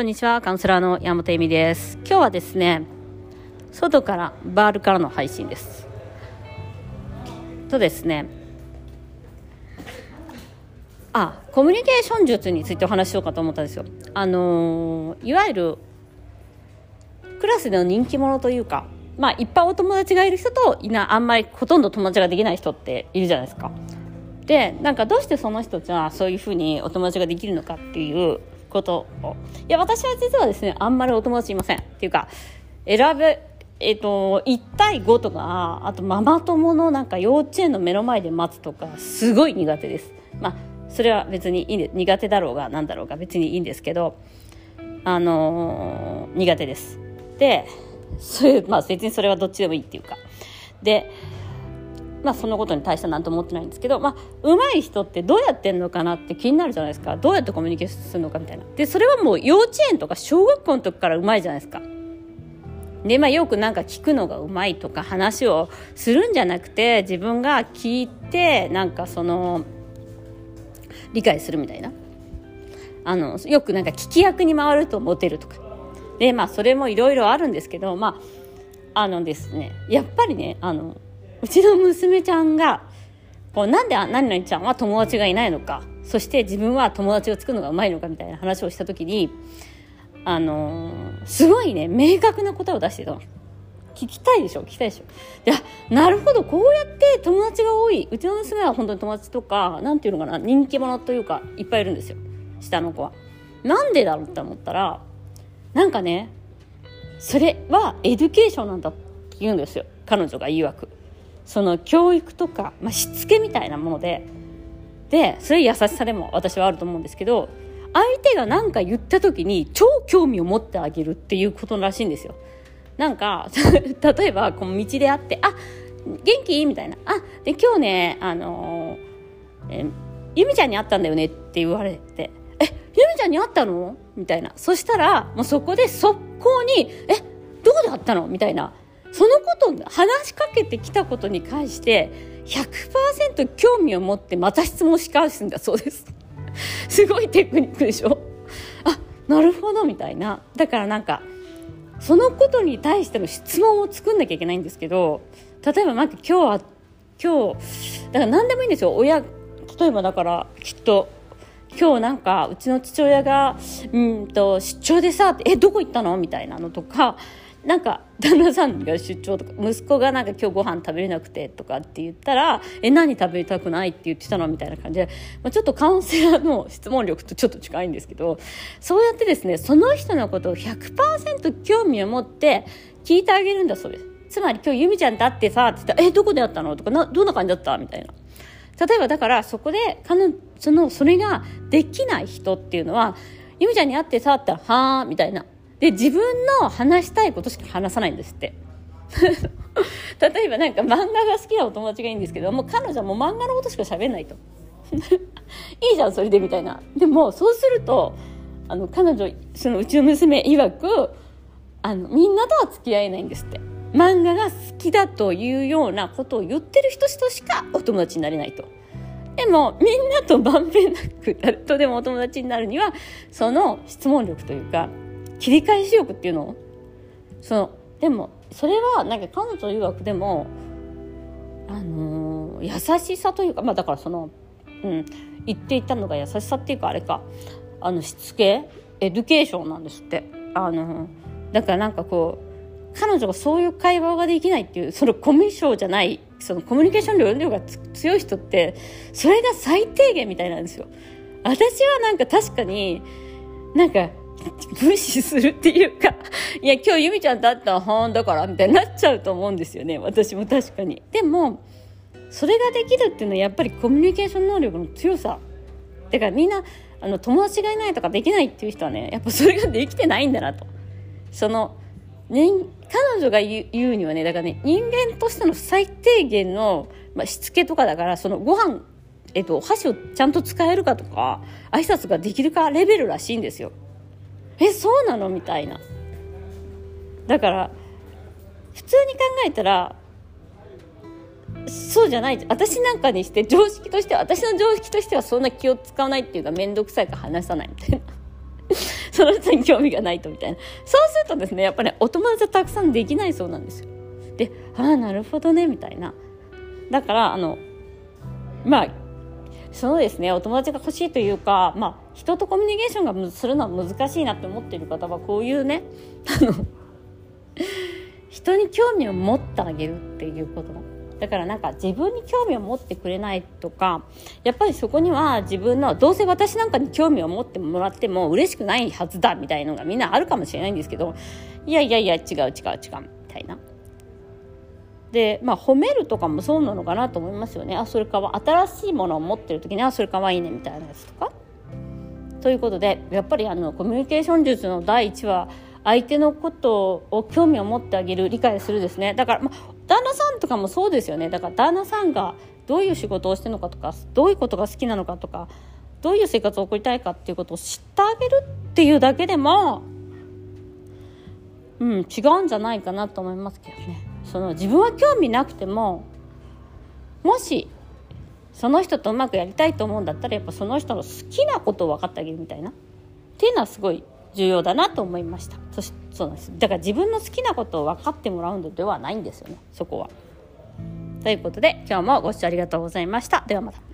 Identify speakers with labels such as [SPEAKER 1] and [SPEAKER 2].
[SPEAKER 1] こんにちは。カウンセラーの山本恵美です。今日はですね、外からバールからの配信です。とですね、あ、コミュニケーション術についてお話しようかと思ったんですよ。あの、いわゆるクラスでの人気者というか、まあ、いっぱいお友達がいる人といなあんまりほとんど友達ができない人っているじゃないですか。でなんかどうしてその人はそういうふうにお友達ができるのかっていうことを。いや私は実はですねあんまりお友達いません。っていうか選べえっ、と1対5とかあとママ友のなんか幼稚園の目の前で待つとかすごい苦手です。まあそれは別にいいんで苦手だろうが何だろうが別にいいんですけどあのー、苦手です。でそれまあ別にそれはどっちでもいいっていうか。でまあ、そのことに対しては何とも思ってないんですけど、まあ、上手い人ってどうやってんのかなって気になるじゃないですか。どうやってコミュニケーションするのかみたいな。でそれはもう幼稚園とか小学校の時から上手いじゃないですか。で、まあ、よくなんか聞くのがうまいとか話をするんじゃなくて自分が聞いてなんかその理解するみたいな。あのよくなんか聞き役に回るとモテるとか。でまあそれもいろいろあるんですけどまああのですねやっぱりねあのうちの娘ちゃんがこうなんで何々ちゃんは友達がいないのかそして自分は友達を作るのがうまいのかみたいな話をした時にあのー、すごいね明確な答えを出してたの。聞きたいでしょ？聞きたいでしょ？いやなるほどこうやって友達が多いうちの娘は本当に友達とか何ていうのかな人気者というかいっぱいいるんですよ下の子は。なんでだろうって思ったらなんかねそれは education なんだって言うんですよ彼女が曰く。その教育とか、まあ、しつけみたいなものででそれ優しさでも私はあると思うんですけど相手が何か言った時に超興味を持ってあげるっていうことらしいんですよ。なんか 例えばこの道で会って「あ元気?」みたいな「あで今日ねあのー、えゆみちゃんに会ったんだよね」って言われて「えゆみちゃんに会ったの?」みたいなそしたらもうそこで速攻に「えどこで会ったの?」みたいなそのこと話しかけてきたことに関して100%興味を持ってまた質問し返すんだそうです。すごいテクニックでしょ？あなるほどみたいな。だからなんかそのことに対しての質問を作んなきゃいけないんですけど例えばなんか今日は今日だから何でもいいんですよ。親例えばだからきっと今日なんかうちの父親がうんと出張でさえどこ行ったの？みたいなのとかなんか旦那さんが出張とか息子がなんか今日ご飯食べれなくてとかって言ったら「え何食べたくない?」って言ってたのみたいな感じで、まあ、ちょっとカウンセラーの質問力とちょっと近いんですけどそうやってですねその人のことを100%興味を持って聞いてあげるんだそうです。つまり今日由美ちゃんと会ってさって言ったら「えどこで会ったの?」とかな「どんな感じだった?」みたいな。例えばだからそこで彼そのそれができない人っていうのは「由美ちゃんに会ってさ」って言ったら「はあ」みたいな。で自分の話したいことしか話さないんですって。例えばなんか漫画が好きなお友達がいいんですけどもう彼女はもう漫画のことしか喋んないと。いいじゃんそれでみたいな。でもそうするとあの彼女そのうちの娘曰くあのみんなとは付き合えないんですって。漫画が好きだというようなことを言ってる人としかお友達になれないと。でもみんなとまんべんなく誰とでもお友達になるにはその質問力というか切り返し力っていうの？そのでもそれはなんか彼女曰くでもあのー、優しさというかまあだからそのうん言っていたのが優しさっていうかあれかあのしつけ education なんですって。あのー、だからなんかこう彼女がそういう会話ができないっていうそのコミュ障じゃないそのコミュニケーション力が強い人ってそれが最低限みたいなんですよ。私はなんか確かになんか無視するっていうか、いや、今日ゆみちゃんと会ったはんだから、みたいになっちゃうと思うんですよね。私も確かに。でも、それができるっていうのはやっぱりコミュニケーション能力の強さ。だからみんな、あの、友達がいないとかできないっていう人はね、やっぱそれができてないんだなと。その、ね、彼女が言うにはね、だからね、人間としての最低限の、まあ、しつけとかだから、そのご飯、えっと、お箸をちゃんと使えるかとか、挨拶ができるかレベルらしいんですよ。えそうなの？みたいな。だから普通に考えたらそうじゃない。私なんかにして常識としては私の常識としてはそんな気を使わないっていうか面倒くさいから話さないみたいな。その人に興味がないとみたいな。そうするとですねやっぱり、ね、お友達はたくさんできないそうなんですよ。でああなるほどねみたいな。だからあのまあそうですねお友達が欲しいというか、まあ、人とコミュニケーションがするのは難しいなって思ってる方はこういうね あの人に興味を持ってあげるっていうことだからなんか自分に興味を持ってくれないとかやっぱりそこには自分のどうせ私なんかに興味を持ってもらっても嬉しくないはずだみたいのがみんなあるかもしれないんですけどいやいやいや違う違う違うみたいな。でまあ褒めるとかもそうなのかなと思いますよねあそれかは新しいものを持ってる時にあそれかわいいねみたいなやつとか。ということでやっぱりあのコミュニケーション術の第1話相手のことを興味を持ってあげる理解するですね。だから、まあ、旦那さんとかもそうですよね。だから旦那さんがどういう仕事をしてるのかとかどういうことが好きなのかとかどういう生活を送りたいかっていうことを知ってあげるっていうだけでもうん違うんじゃないかなと思いますけどね。その自分は興味なくてももしその人とうまくやりたいと思うんだったらやっぱその人の好きなことを分かってあげるみたいなっていうのはすごい重要だなと思いましたそしそうなんですだから自分の好きなことを分かってもらうのではないんですよねそこは。ということで今日もご視聴ありがとうございました。ではまた。